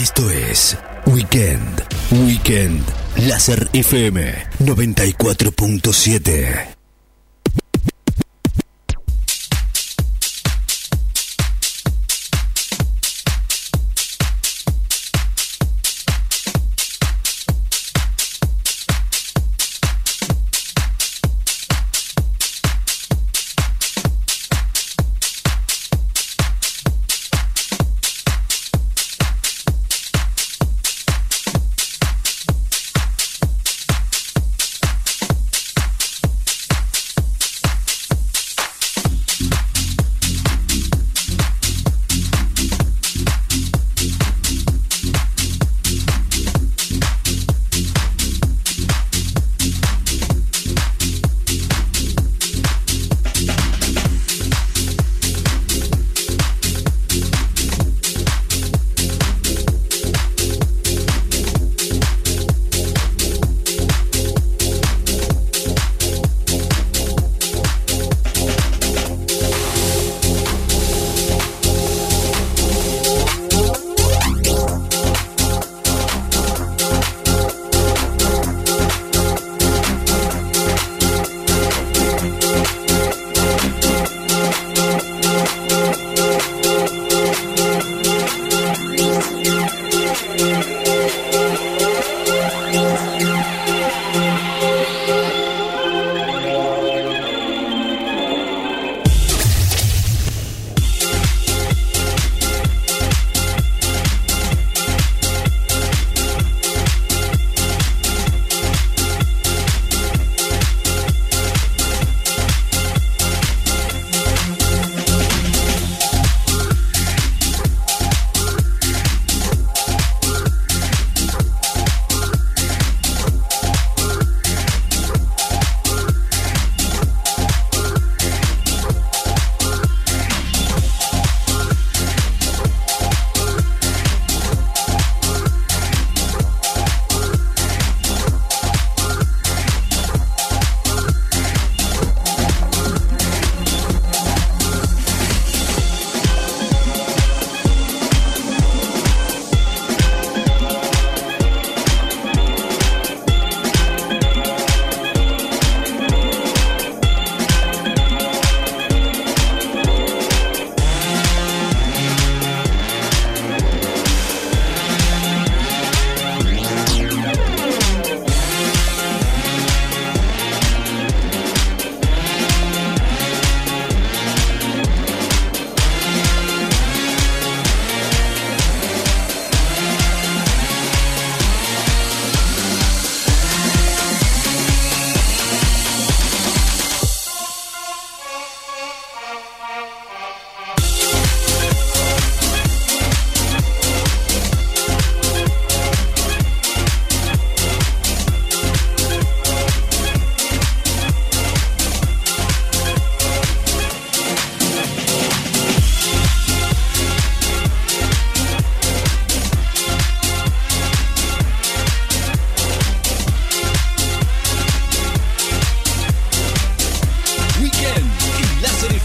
Esto es Weekend, Weekend, Láser FM 94.7.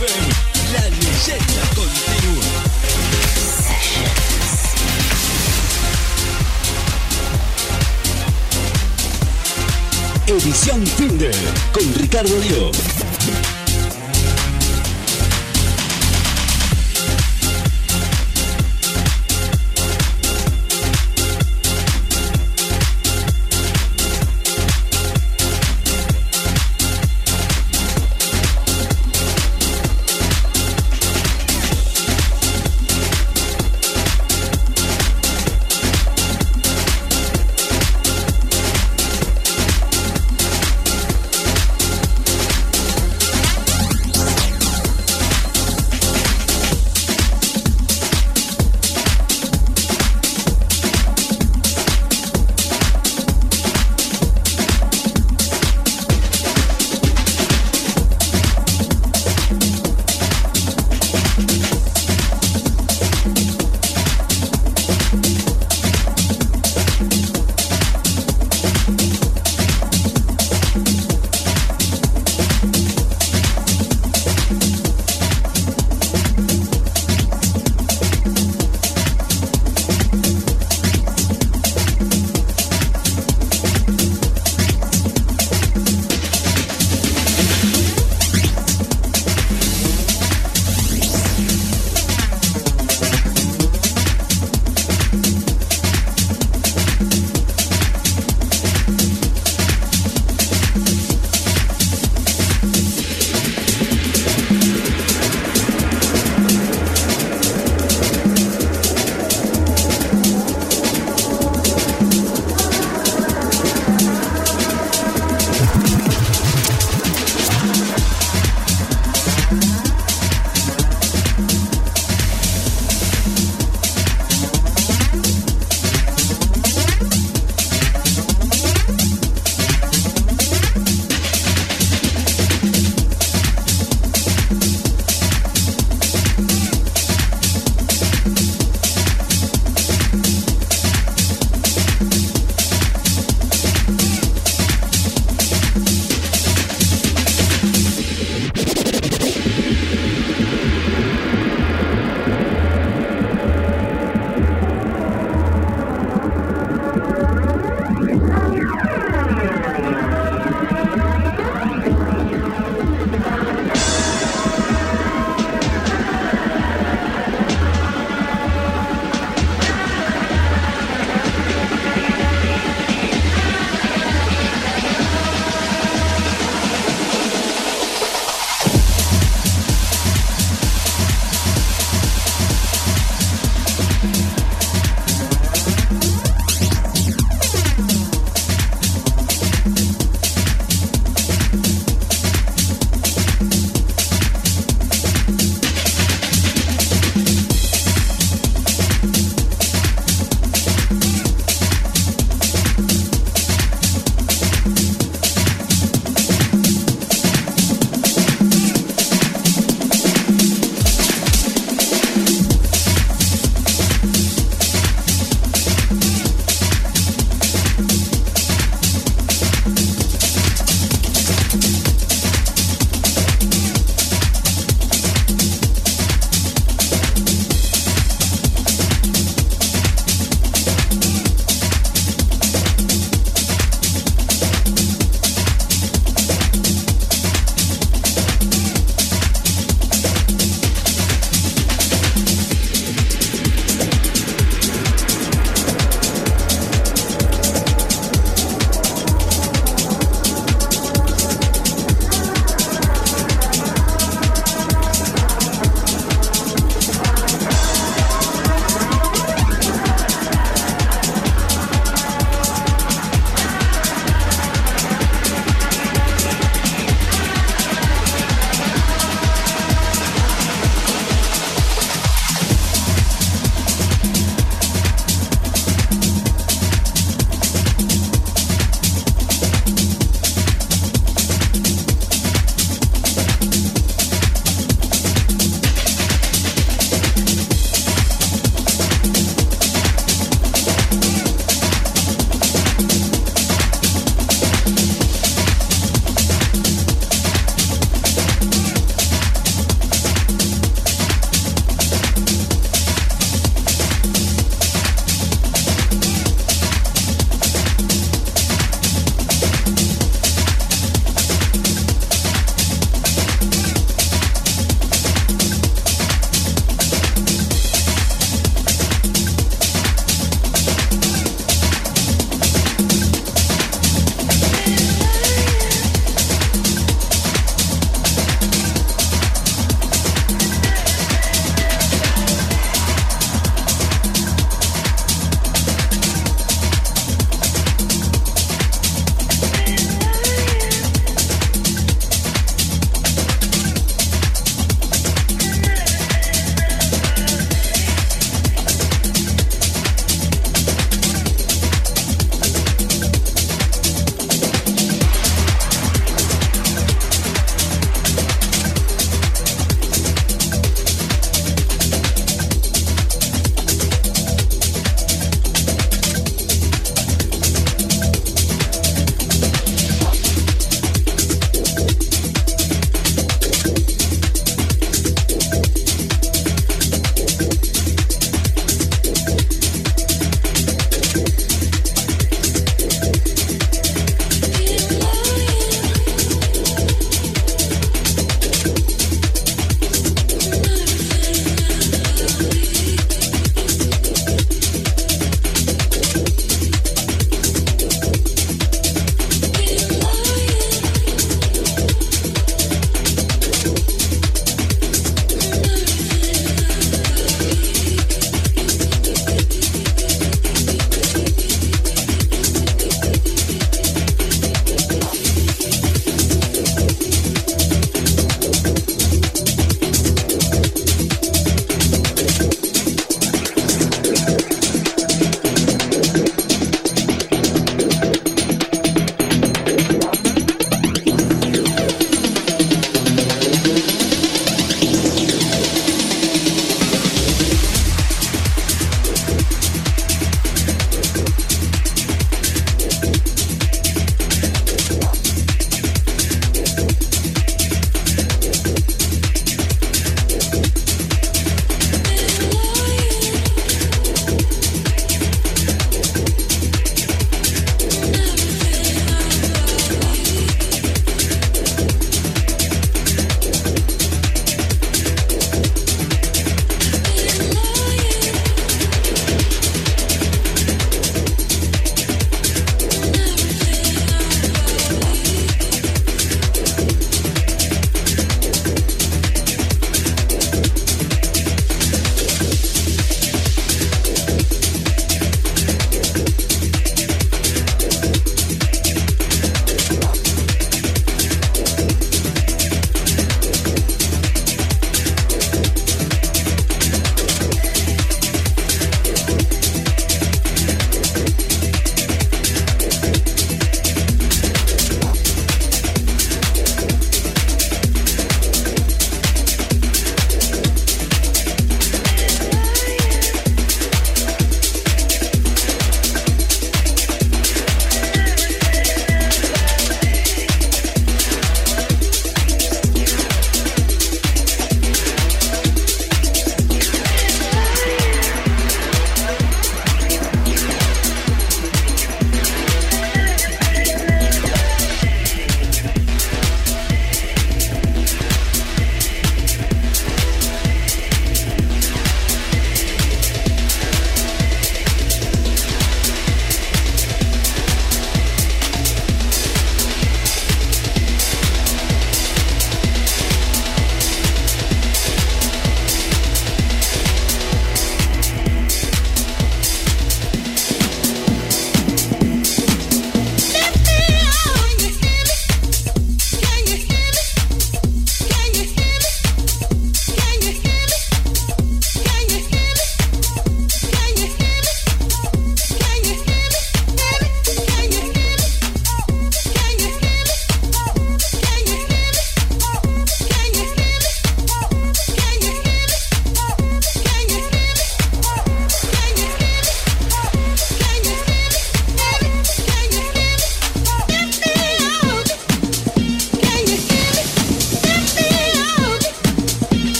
FM, la leyenda continúa. Edición Finder con Ricardo Dio.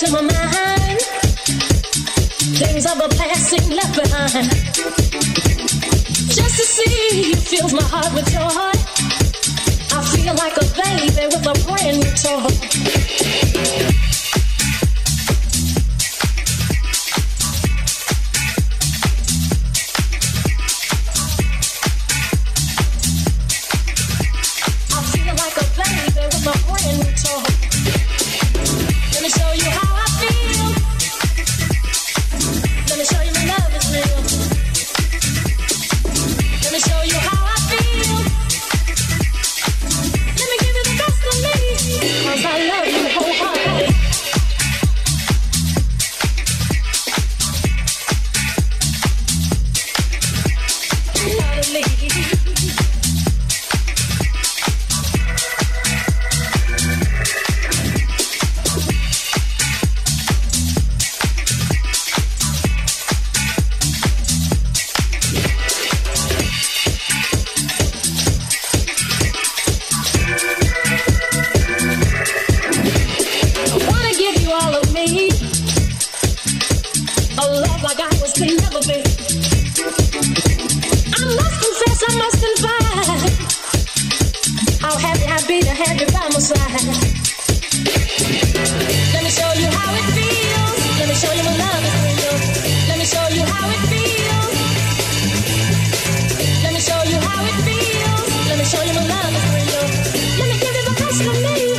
to my mind. Things of a passing left behind. Just to see you fills my heart with joy. I feel like a baby with a brand new toy. Let me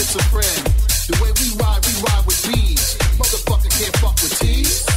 It's a friend. The way we ride, we ride with bees. Motherfucker can't fuck with tees.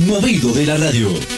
Movido de la radio.